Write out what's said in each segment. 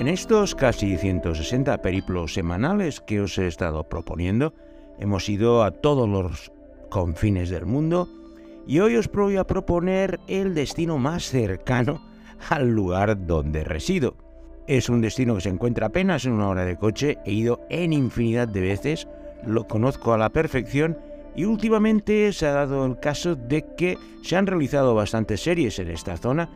En estos casi 160 periplos semanales que os he estado proponiendo, hemos ido a todos los confines del mundo y hoy os voy a proponer el destino más cercano al lugar donde resido. Es un destino que se encuentra apenas en una hora de coche, he ido en infinidad de veces, lo conozco a la perfección y últimamente se ha dado el caso de que se han realizado bastantes series en esta zona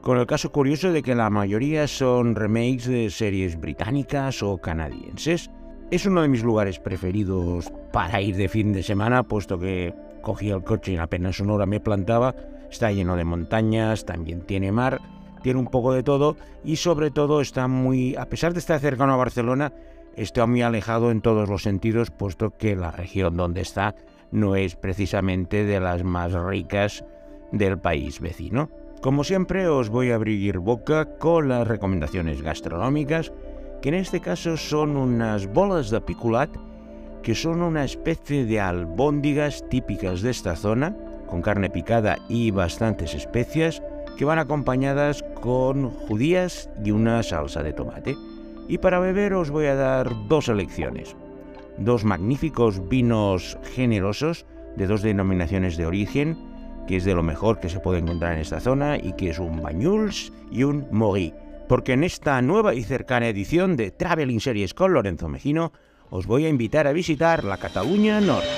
con el caso curioso de que la mayoría son remakes de series británicas o canadienses. Es uno de mis lugares preferidos para ir de fin de semana, puesto que cogía el coche y en apenas una hora me plantaba. Está lleno de montañas, también tiene mar, tiene un poco de todo y sobre todo está muy, a pesar de estar cercano a Barcelona, está muy alejado en todos los sentidos, puesto que la región donde está no es precisamente de las más ricas del país vecino. Como siempre os voy a abrir boca con las recomendaciones gastronómicas, que en este caso son unas bolas de piculat, que son una especie de albóndigas típicas de esta zona, con carne picada y bastantes especias, que van acompañadas con judías y una salsa de tomate. Y para beber os voy a dar dos elecciones. Dos magníficos vinos generosos de dos denominaciones de origen, que es de lo mejor que se puede encontrar en esta zona y que es un Bañuls y un Mori. Porque en esta nueva y cercana edición de Traveling Series con Lorenzo Mejino os voy a invitar a visitar la Cataluña Norte.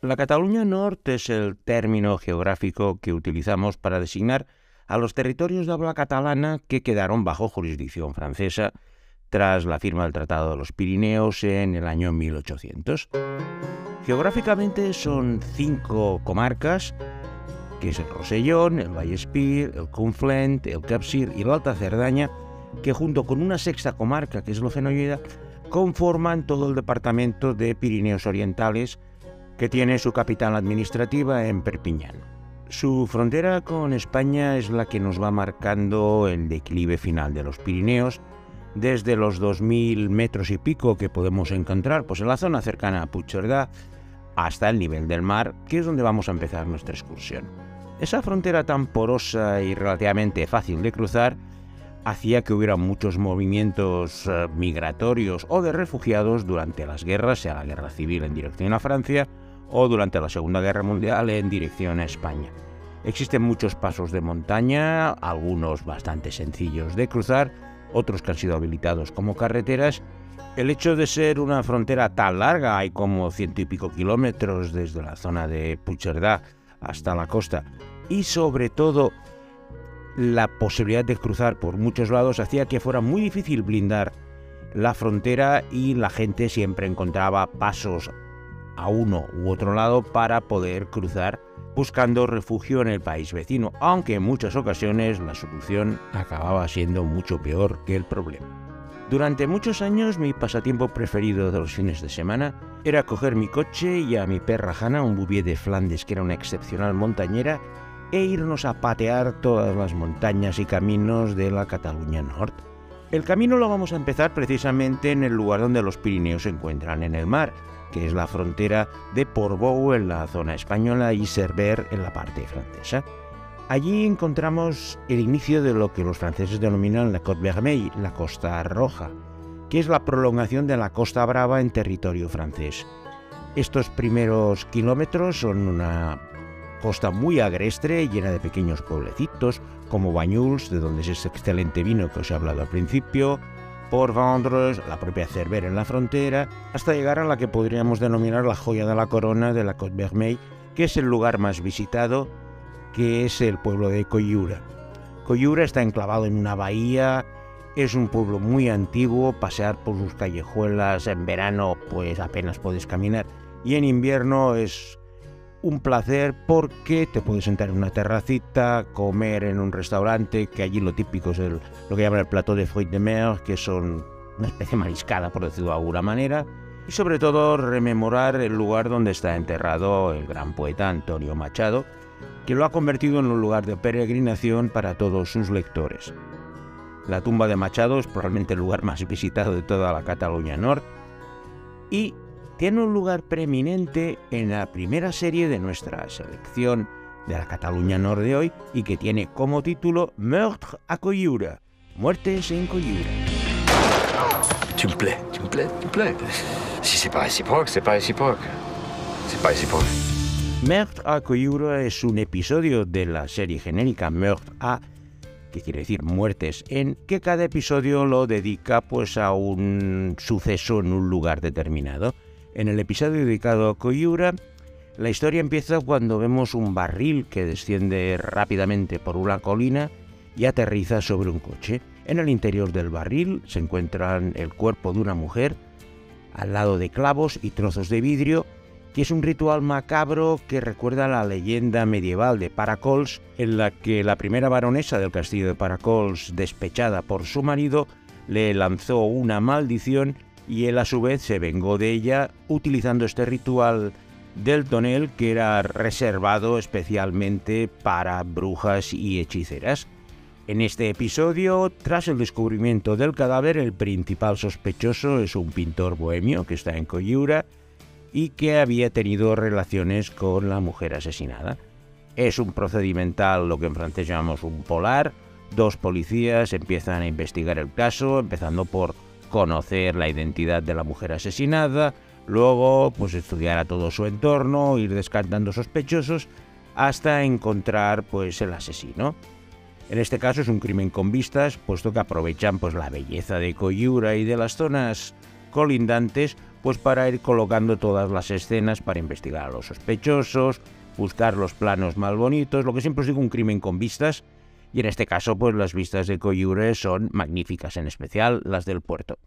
La Cataluña Norte es el término geográfico que utilizamos para designar a los territorios de habla catalana que quedaron bajo jurisdicción francesa tras la firma del Tratado de los Pirineos en el año 1800. Geográficamente son cinco comarcas, que es el Rosellón, el Vallespir, el Conflent, el Capsir y la Alta Cerdaña, que junto con una sexta comarca, que es Locenoyeda, conforman todo el departamento de Pirineos Orientales, que tiene su capital administrativa en Perpiñán. Su frontera con España es la que nos va marcando el declive final de los Pirineos, desde los 2.000 metros y pico que podemos encontrar pues en la zona cercana a Puigcerdá hasta el nivel del mar, que es donde vamos a empezar nuestra excursión. Esa frontera tan porosa y relativamente fácil de cruzar hacía que hubiera muchos movimientos eh, migratorios o de refugiados durante las guerras, sea la guerra civil en dirección a Francia o durante la Segunda Guerra Mundial en dirección a España. Existen muchos pasos de montaña, algunos bastante sencillos de cruzar, otros que han sido habilitados como carreteras, el hecho de ser una frontera tan larga, hay como ciento y pico kilómetros desde la zona de Puigcerdá hasta la costa, y sobre todo la posibilidad de cruzar por muchos lados hacía que fuera muy difícil blindar la frontera y la gente siempre encontraba pasos a uno u otro lado para poder cruzar buscando refugio en el país vecino, aunque en muchas ocasiones la solución acababa siendo mucho peor que el problema. Durante muchos años mi pasatiempo preferido de los fines de semana era coger mi coche y a mi perra Hanna, un bouvier de Flandes que era una excepcional montañera, e irnos a patear todas las montañas y caminos de la Cataluña Norte. El camino lo vamos a empezar precisamente en el lugar donde los Pirineos se encuentran en el mar, que es la frontera de Portbou en la zona española y Cerver en la parte francesa. Allí encontramos el inicio de lo que los franceses denominan la Côte Vermeille, la Costa Roja, que es la prolongación de la Costa Brava en territorio francés. Estos primeros kilómetros son una costa muy agreste, llena de pequeños pueblecitos, como Bañuls, de donde es ese excelente vino que os he hablado al principio, por Vendres, la propia Cervera en la frontera, hasta llegar a la que podríamos denominar la joya de la corona de la Côte Vermeille, que es el lugar más visitado, que es el pueblo de Coyura. Coyura está enclavado en una bahía, es un pueblo muy antiguo, pasear por sus callejuelas en verano pues apenas puedes caminar y en invierno es un placer porque te puedes sentar en una terracita, comer en un restaurante, que allí lo típico es el, lo que llaman el plato de fruits de mer, que son una especie de mariscada, por decirlo de alguna manera, y sobre todo rememorar el lugar donde está enterrado el gran poeta Antonio Machado, que lo ha convertido en un lugar de peregrinación para todos sus lectores. La tumba de Machado es probablemente el lugar más visitado de toda la Cataluña Norte y tiene un lugar preeminente en la primera serie de nuestra selección de la Cataluña Nord de hoy y que tiene como título Meurtre à Coyura, Muertes en Coyura. Tu me plais, tu me plais, tu me plais. Si c'est pas réciproque, c'est pas réciproque. C'est pas réciproque. Meurtre à Coyura es un episodio de la serie genérica Meurtre à que quiere decir muertes en, que cada episodio lo dedica pues a un suceso en un lugar determinado. En el episodio dedicado a Coyura, la historia empieza cuando vemos un barril que desciende rápidamente por una colina y aterriza sobre un coche. En el interior del barril se encuentran el cuerpo de una mujer, al lado de clavos y trozos de vidrio, que es un ritual macabro que recuerda la leyenda medieval de Paracols, en la que la primera baronesa del castillo de Paracols, despechada por su marido, le lanzó una maldición y él a su vez se vengó de ella utilizando este ritual del tonel que era reservado especialmente para brujas y hechiceras. En este episodio, tras el descubrimiento del cadáver, el principal sospechoso es un pintor bohemio que está en Coyura y que había tenido relaciones con la mujer asesinada. Es un procedimental, lo que en francés llamamos un polar. Dos policías empiezan a investigar el caso, empezando por conocer la identidad de la mujer asesinada, luego pues estudiar a todo su entorno, ir descartando sospechosos hasta encontrar pues el asesino. En este caso es un crimen con vistas, puesto que aprovechan pues la belleza de Coyura y de las zonas colindantes pues para ir colocando todas las escenas para investigar a los sospechosos, buscar los planos más bonitos, lo que siempre os digo, un crimen con vistas, y en este caso pues las vistas de Coyure son magníficas, en especial las del puerto.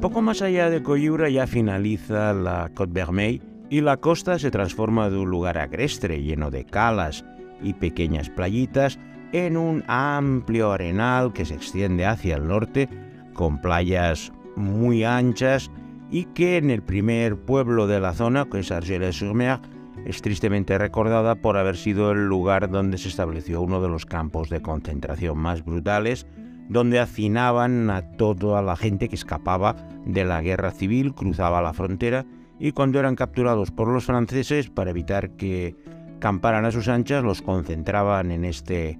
Poco más allá de Coyura ya finaliza la Côte Vermeille y la costa se transforma de un lugar agreste lleno de calas y pequeñas playitas en un amplio arenal que se extiende hacia el norte con playas muy anchas y que en el primer pueblo de la zona, que es Argelès-sur-Mer, es tristemente recordada por haber sido el lugar donde se estableció uno de los campos de concentración más brutales, donde hacinaban a toda la gente que escapaba de la guerra civil, cruzaba la frontera y cuando eran capturados por los franceses para evitar que camparan a sus anchas, los concentraban en este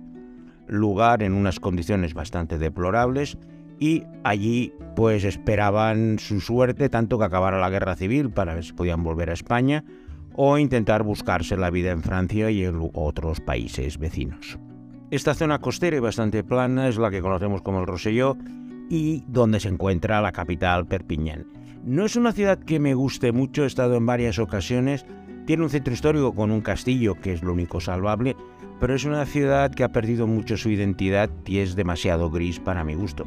lugar en unas condiciones bastante deplorables y allí pues esperaban su suerte tanto que acabara la guerra civil para ver si podían volver a España o intentar buscarse la vida en Francia y en otros países vecinos. Esta zona costera y bastante plana es la que conocemos como el Roselló y donde se encuentra la capital Perpiñán. No es una ciudad que me guste mucho, he estado en varias ocasiones, tiene un centro histórico con un castillo que es lo único salvable, pero es una ciudad que ha perdido mucho su identidad y es demasiado gris para mi gusto.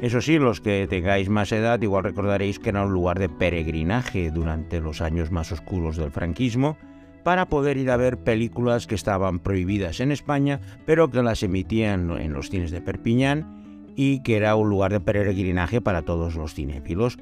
Eso sí, los que tengáis más edad igual recordaréis que era un lugar de peregrinaje durante los años más oscuros del franquismo para poder ir a ver películas que estaban prohibidas en España, pero que las emitían en los cines de Perpiñán y que era un lugar de peregrinaje para todos los cinéfilos.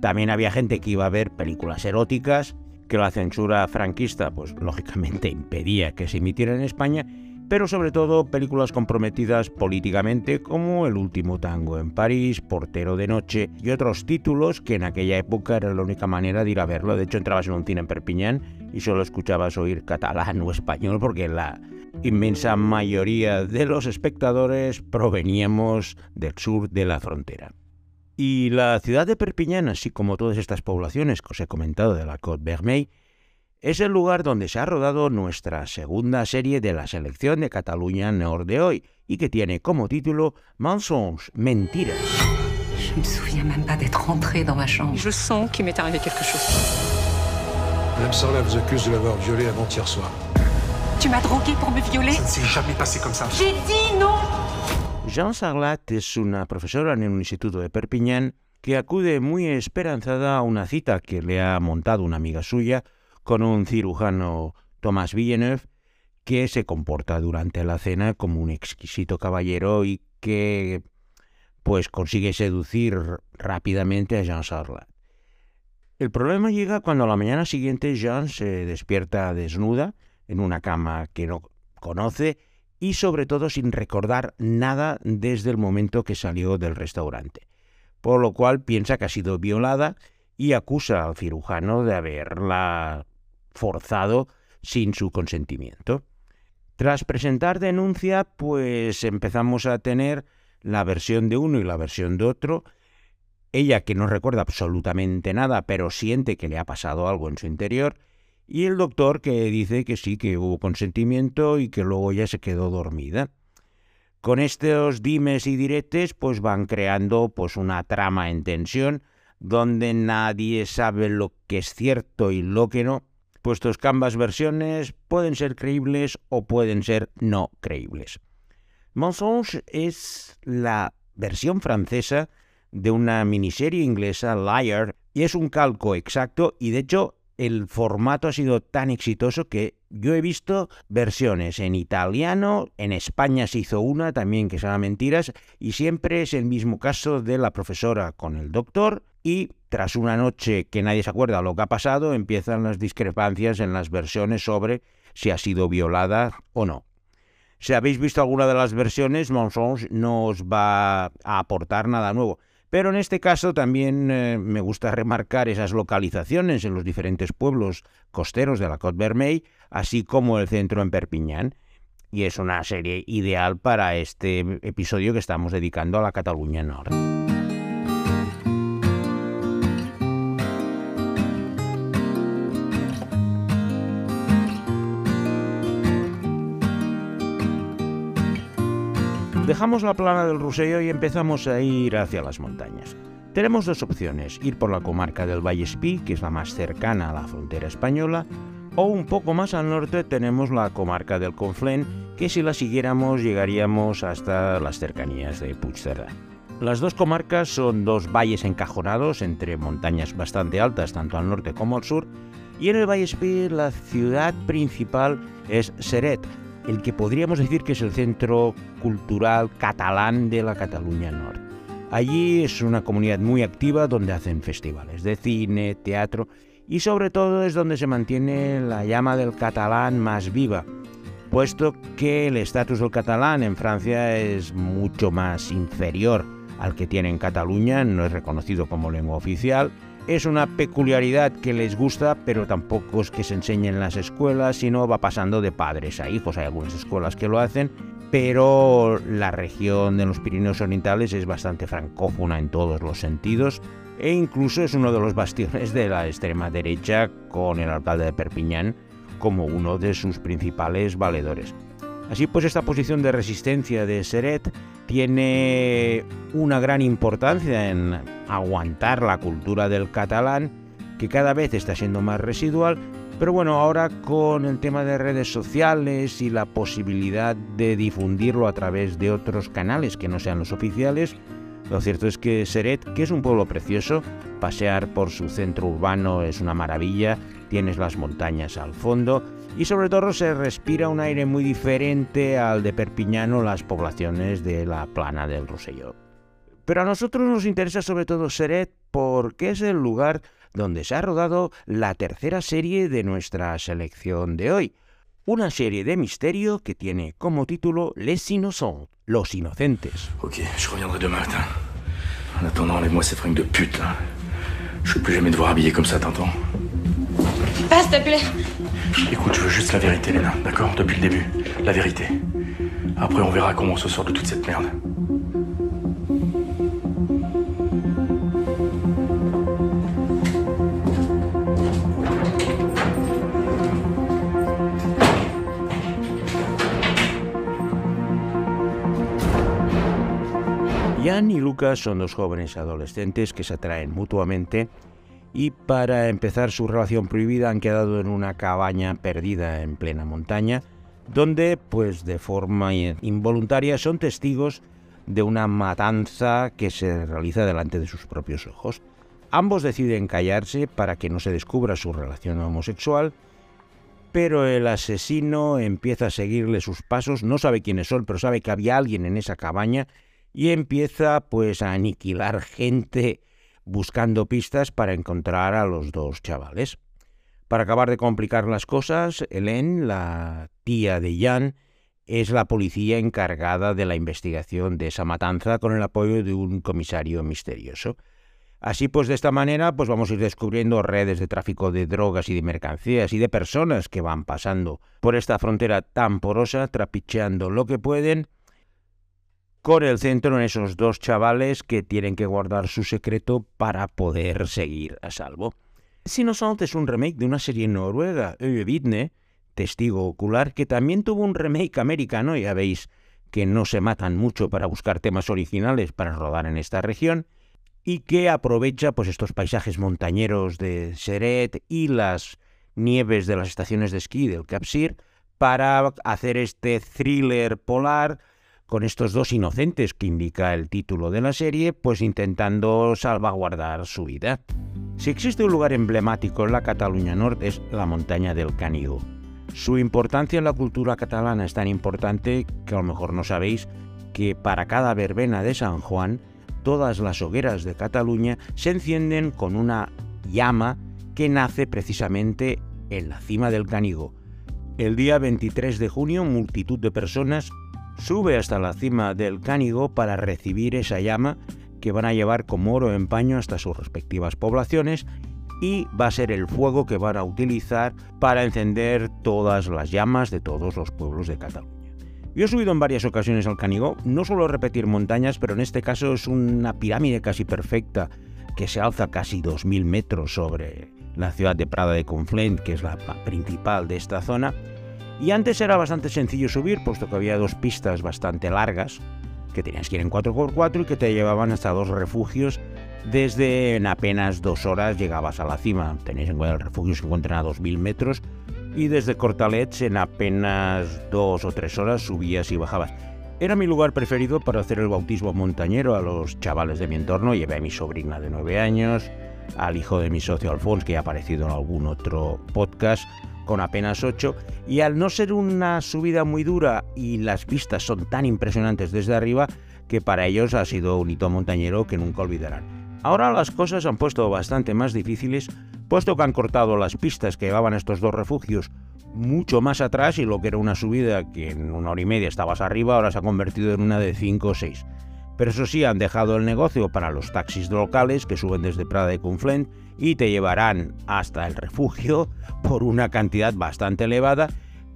También había gente que iba a ver películas eróticas que la censura franquista, pues lógicamente impedía que se emitiera en España, pero sobre todo películas comprometidas políticamente como El último tango en París, Portero de noche y otros títulos que en aquella época era la única manera de ir a verlo. De hecho, entrabas en un cine en Perpiñán y solo escuchabas oír catalán o español porque la inmensa mayoría de los espectadores proveníamos del sur de la frontera. Y la ciudad de Perpiñán, así como todas estas poblaciones que os he comentado de la Côte Vermeille, es el lugar donde se ha rodado nuestra segunda serie de la selección de Cataluña Nord de hoy y que tiene como título Mensonges, Mentiras. Je me souviens même pas d'être rentré dans ma chambre. Je sens qu'il m'est arrivé quelque chose. Madame Sarlat vous accuse de l'avoir violée avant-hier soir. Tu m'as drogué pour me violer Ça ne s'est jamais passé comme ça. J'ai dit non Jean Sarlat es una profesora en un instituto de Perpiñán que acude muy esperanzada a una cita que le ha montado una amiga suya con un cirujano Thomas Villeneuve que se comporta durante la cena como un exquisito caballero y que pues consigue seducir rápidamente a Jean Sarlat. El problema llega cuando a la mañana siguiente Jean se despierta desnuda en una cama que no conoce y sobre todo sin recordar nada desde el momento que salió del restaurante, por lo cual piensa que ha sido violada y acusa al cirujano de haberla forzado sin su consentimiento. Tras presentar denuncia, pues empezamos a tener la versión de uno y la versión de otro. Ella que no recuerda absolutamente nada, pero siente que le ha pasado algo en su interior. Y el doctor que dice que sí, que hubo consentimiento y que luego ya se quedó dormida. Con estos dimes y diretes, pues van creando pues una trama en tensión, donde nadie sabe lo que es cierto y lo que no, puestos que ambas versiones pueden ser creíbles o pueden ser no creíbles. Mensonge es la versión francesa de una miniserie inglesa, Liar, y es un calco exacto y de hecho el formato ha sido tan exitoso que yo he visto versiones en italiano, en España se hizo una también que se llama Mentiras, y siempre es el mismo caso de la profesora con el doctor, y tras una noche que nadie se acuerda lo que ha pasado, empiezan las discrepancias en las versiones sobre si ha sido violada o no. Si habéis visto alguna de las versiones, Mensonge no os va a aportar nada nuevo. Pero en este caso también eh, me gusta remarcar esas localizaciones en los diferentes pueblos costeros de la Côte Vermeille, así como el centro en Perpiñán. Y es una serie ideal para este episodio que estamos dedicando a la Cataluña Norte. Dejamos la plana del Ruseo y empezamos a ir hacia las montañas. Tenemos dos opciones, ir por la comarca del Vallespí, que es la más cercana a la frontera española, o un poco más al norte tenemos la comarca del Conflent, que si la siguiéramos llegaríamos hasta las cercanías de Puigcerdá. Las dos comarcas son dos valles encajonados entre montañas bastante altas, tanto al norte como al sur, y en el Vallespí la ciudad principal es Seret, el que podríamos decir que es el centro cultural catalán de la Cataluña Norte. Allí es una comunidad muy activa donde hacen festivales de cine, teatro y sobre todo es donde se mantiene la llama del catalán más viva, puesto que el estatus del catalán en Francia es mucho más inferior al que tiene en Cataluña, no es reconocido como lengua oficial es una peculiaridad que les gusta, pero tampoco es que se enseñe en las escuelas, sino va pasando de padres a hijos. Hay algunas escuelas que lo hacen, pero la región de los Pirineos Orientales es bastante francófona en todos los sentidos e incluso es uno de los bastiones de la extrema derecha con el alcalde de Perpiñán como uno de sus principales valedores. Así pues, esta posición de resistencia de Seret tiene una gran importancia en aguantar la cultura del catalán, que cada vez está siendo más residual, pero bueno, ahora con el tema de redes sociales y la posibilidad de difundirlo a través de otros canales que no sean los oficiales, lo cierto es que Seret, que es un pueblo precioso, pasear por su centro urbano es una maravilla, tienes las montañas al fondo y sobre todo se respira un aire muy diferente al de Perpiñano, las poblaciones de la plana del Roselló. Pero a nosotros nos interesa sobre todo Seret porque es el lugar donde se ha rodado la tercera serie de nuestra selección de hoy, una serie de misterio que tiene como título Les Innocents, los inocentes. Ok, je reviendrai demain matin. En attendant, enlève-moi ces fringues de pute là. Je veux plus jamais te voir habillé comme ça, t'entends Passe, s'il te plaît. Écoute, je veux juste la vérité, Léna, d'accord Depuis le début. La vérité. Après, on verra comment on se sort de toute cette merde. Jan y Lucas son dos jóvenes adolescentes que se atraen mutuamente y para empezar su relación prohibida han quedado en una cabaña perdida en plena montaña, donde pues de forma involuntaria son testigos de una matanza que se realiza delante de sus propios ojos. Ambos deciden callarse para que no se descubra su relación homosexual, pero el asesino empieza a seguirle sus pasos, no sabe quiénes son, pero sabe que había alguien en esa cabaña y empieza pues a aniquilar gente buscando pistas para encontrar a los dos chavales. Para acabar de complicar las cosas, Hélène, la tía de Jan, es la policía encargada de la investigación de esa matanza con el apoyo de un comisario misterioso. Así pues, de esta manera, pues vamos a ir descubriendo redes de tráfico de drogas y de mercancías y de personas que van pasando por esta frontera tan porosa, trapicheando lo que pueden, con el centro en esos dos chavales que tienen que guardar su secreto para poder seguir a salvo. Innocent es un remake de una serie noruega, Vidne, Testigo Ocular, que también tuvo un remake americano, ya veis que no se matan mucho para buscar temas originales para rodar en esta región, y que aprovecha pues estos paisajes montañeros de Seret y las nieves de las estaciones de esquí del Capsir para hacer este thriller polar con estos dos inocentes que indica el título de la serie, pues intentando salvaguardar su vida. Si existe un lugar emblemático en la Cataluña Norte es la montaña del Canigó. Su importancia en la cultura catalana es tan importante que a lo mejor no sabéis que para cada verbena de San Juan todas las hogueras de Cataluña se encienden con una llama que nace precisamente en la cima del Canigó. El día 23 de junio multitud de personas sube hasta la cima del Canigó para recibir esa llama que van a llevar como oro en paño hasta sus respectivas poblaciones y va a ser el fuego que van a utilizar para encender todas las llamas de todos los pueblos de Cataluña. Yo he subido en varias ocasiones al Canigó, no suelo repetir montañas, pero en este caso es una pirámide casi perfecta que se alza casi 2.000 metros sobre la ciudad de Prada de Conflent, que es la principal de esta zona. Y antes era bastante sencillo subir, puesto que había dos pistas bastante largas, que tenías que ir en 4x4 y que te llevaban hasta dos refugios. Desde en apenas dos horas llegabas a la cima. Tenéis en cuenta el refugio se encuentran a 2.000 metros y desde Cortalets en apenas dos o tres horas subías y bajabas. Era mi lugar preferido para hacer el bautismo montañero a los chavales de mi entorno. Llevé a mi sobrina de nueve años, al hijo de mi socio Alfonso, que ha aparecido en algún otro podcast, con apenas ocho. Y al no ser una subida muy dura y las vistas son tan impresionantes desde arriba, que para ellos ha sido un hito montañero que nunca olvidarán. Ahora las cosas han puesto bastante más difíciles puesto que han cortado las pistas que llevaban estos dos refugios mucho más atrás y lo que era una subida que en una hora y media estabas arriba ahora se ha convertido en una de 5 o 6. Pero eso sí, han dejado el negocio para los taxis locales que suben desde Prada de Conflent y te llevarán hasta el refugio por una cantidad bastante elevada,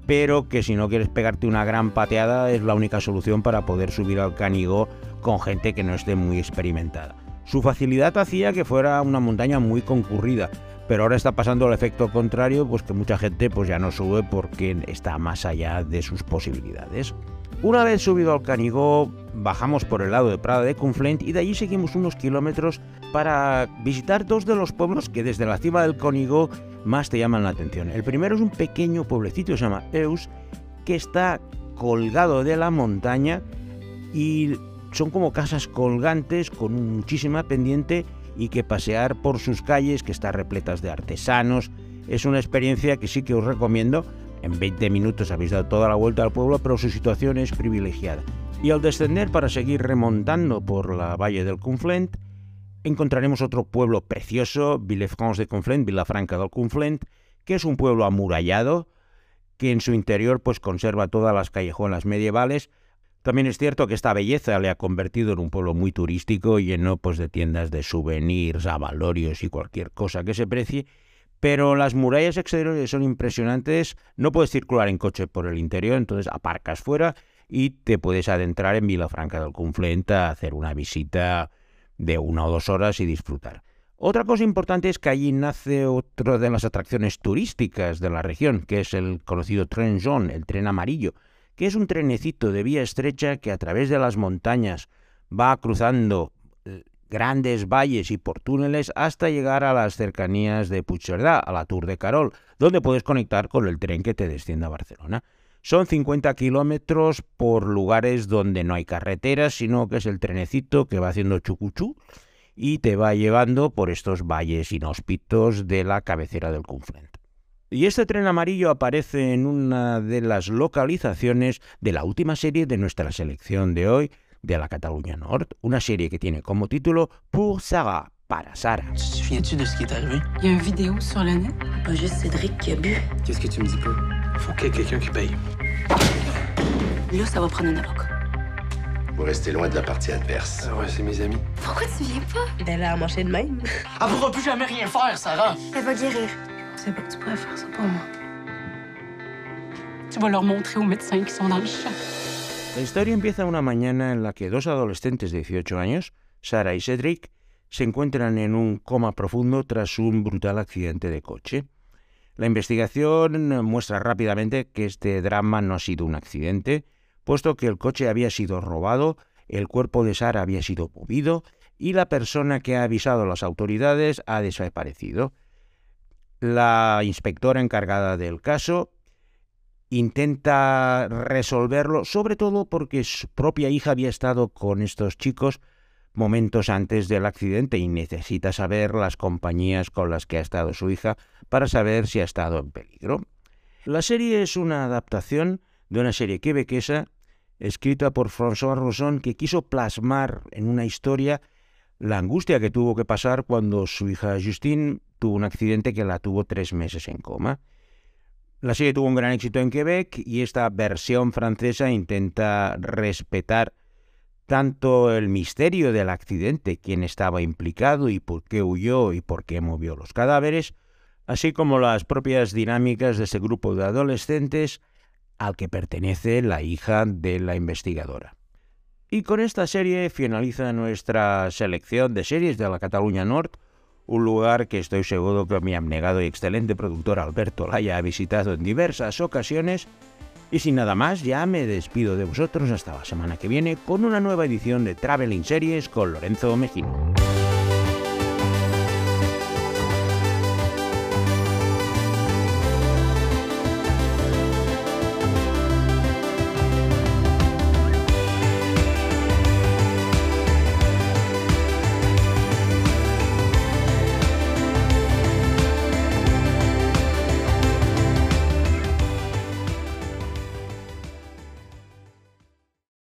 pero que si no quieres pegarte una gran pateada es la única solución para poder subir al Canigó con gente que no esté muy experimentada. Su facilidad hacía que fuera una montaña muy concurrida, pero ahora está pasando el efecto contrario, pues que mucha gente pues ya no sube porque está más allá de sus posibilidades. Una vez subido al Canigó, bajamos por el lado de Prada de Conflent y de allí seguimos unos kilómetros para visitar dos de los pueblos que desde la cima del Canigó más te llaman la atención. El primero es un pequeño pueblecito, se llama Eus, que está colgado de la montaña y son como casas colgantes con muchísima pendiente y que pasear por sus calles, que están repletas de artesanos, es una experiencia que sí que os recomiendo. En 20 minutos habéis dado toda la vuelta al pueblo, pero su situación es privilegiada. Y al descender para seguir remontando por la valle del Conflent, encontraremos otro pueblo precioso, Villefranche de Conflent, Villafranca del Conflent, que es un pueblo amurallado, que en su interior pues conserva todas las callejuelas medievales, también es cierto que esta belleza le ha convertido en un pueblo muy turístico, lleno pues, de tiendas de souvenirs, avalorios y cualquier cosa que se precie, pero las murallas exteriores son impresionantes, no puedes circular en coche por el interior, entonces aparcas fuera y te puedes adentrar en Vilafranca del Conflent a hacer una visita de una o dos horas y disfrutar. Otra cosa importante es que allí nace otra de las atracciones turísticas de la región, que es el conocido tren el tren amarillo, que es un trenecito de vía estrecha que a través de las montañas va cruzando eh, grandes valles y por túneles hasta llegar a las cercanías de Puigcerdá, a la Tour de Carol, donde puedes conectar con el tren que te desciende a Barcelona. Son 50 kilómetros por lugares donde no hay carreteras, sino que es el trenecito que va haciendo chucuchú y te va llevando por estos valles inhóspitos de la cabecera del Conflent. Y este tren amarillo aparece en una de las localizaciones de la última serie de nuestra selección de hoy, de la Cataluña Nord, una serie que tiene como título Pour Sarah, para Sara. Tu te souviens-tu de ce qui est arrivé? Il y a une vidéo sur le net. Pas juste Cédric qui a bu. Qu'est-ce que tu me dis pas? Faut qu'il y ait quelqu'un qui paye. Là, ça va prendre une alloc. Vous restez loin de la partie adverse. Ah ouais, c'est mes amis. Pourquoi tu viens pas? Elle a marché de même. Elle pourra plus jamais rien faire, Sarah. Elle va guérir. Je sais pas que tu pourrais faire ça pour moi. Tu vas leur montrer aux médecins qui sont dans le champ. La historia empieza una mañana en la que dos adolescentes de 18 años, Sara y Cedric, se encuentran en un coma profundo tras un brutal accidente de coche. La investigación muestra rápidamente que este drama no ha sido un accidente, puesto que el coche había sido robado, el cuerpo de Sara había sido movido y la persona que ha avisado a las autoridades ha desaparecido. La inspectora encargada del caso intenta resolverlo, sobre todo porque su propia hija había estado con estos chicos momentos antes del accidente y necesita saber las compañías con las que ha estado su hija para saber si ha estado en peligro. La serie es una adaptación de una serie quebequesa escrita por François Roson que quiso plasmar en una historia la angustia que tuvo que pasar cuando su hija Justine tuvo un accidente que la tuvo tres meses en coma. La serie tuvo un gran éxito en Quebec y esta versión francesa intenta respetar tanto el misterio del accidente, quién estaba implicado y por qué huyó y por qué movió los cadáveres, así como las propias dinámicas de ese grupo de adolescentes al que pertenece la hija de la investigadora. Y con esta serie finaliza nuestra selección de series de la Cataluña Norte, un lugar que estoy seguro que mi abnegado y excelente productor Alberto Laya ha visitado en diversas ocasiones. Y sin nada más, ya me despido de vosotros hasta la semana que viene con una nueva edición de Traveling Series con Lorenzo Mejino.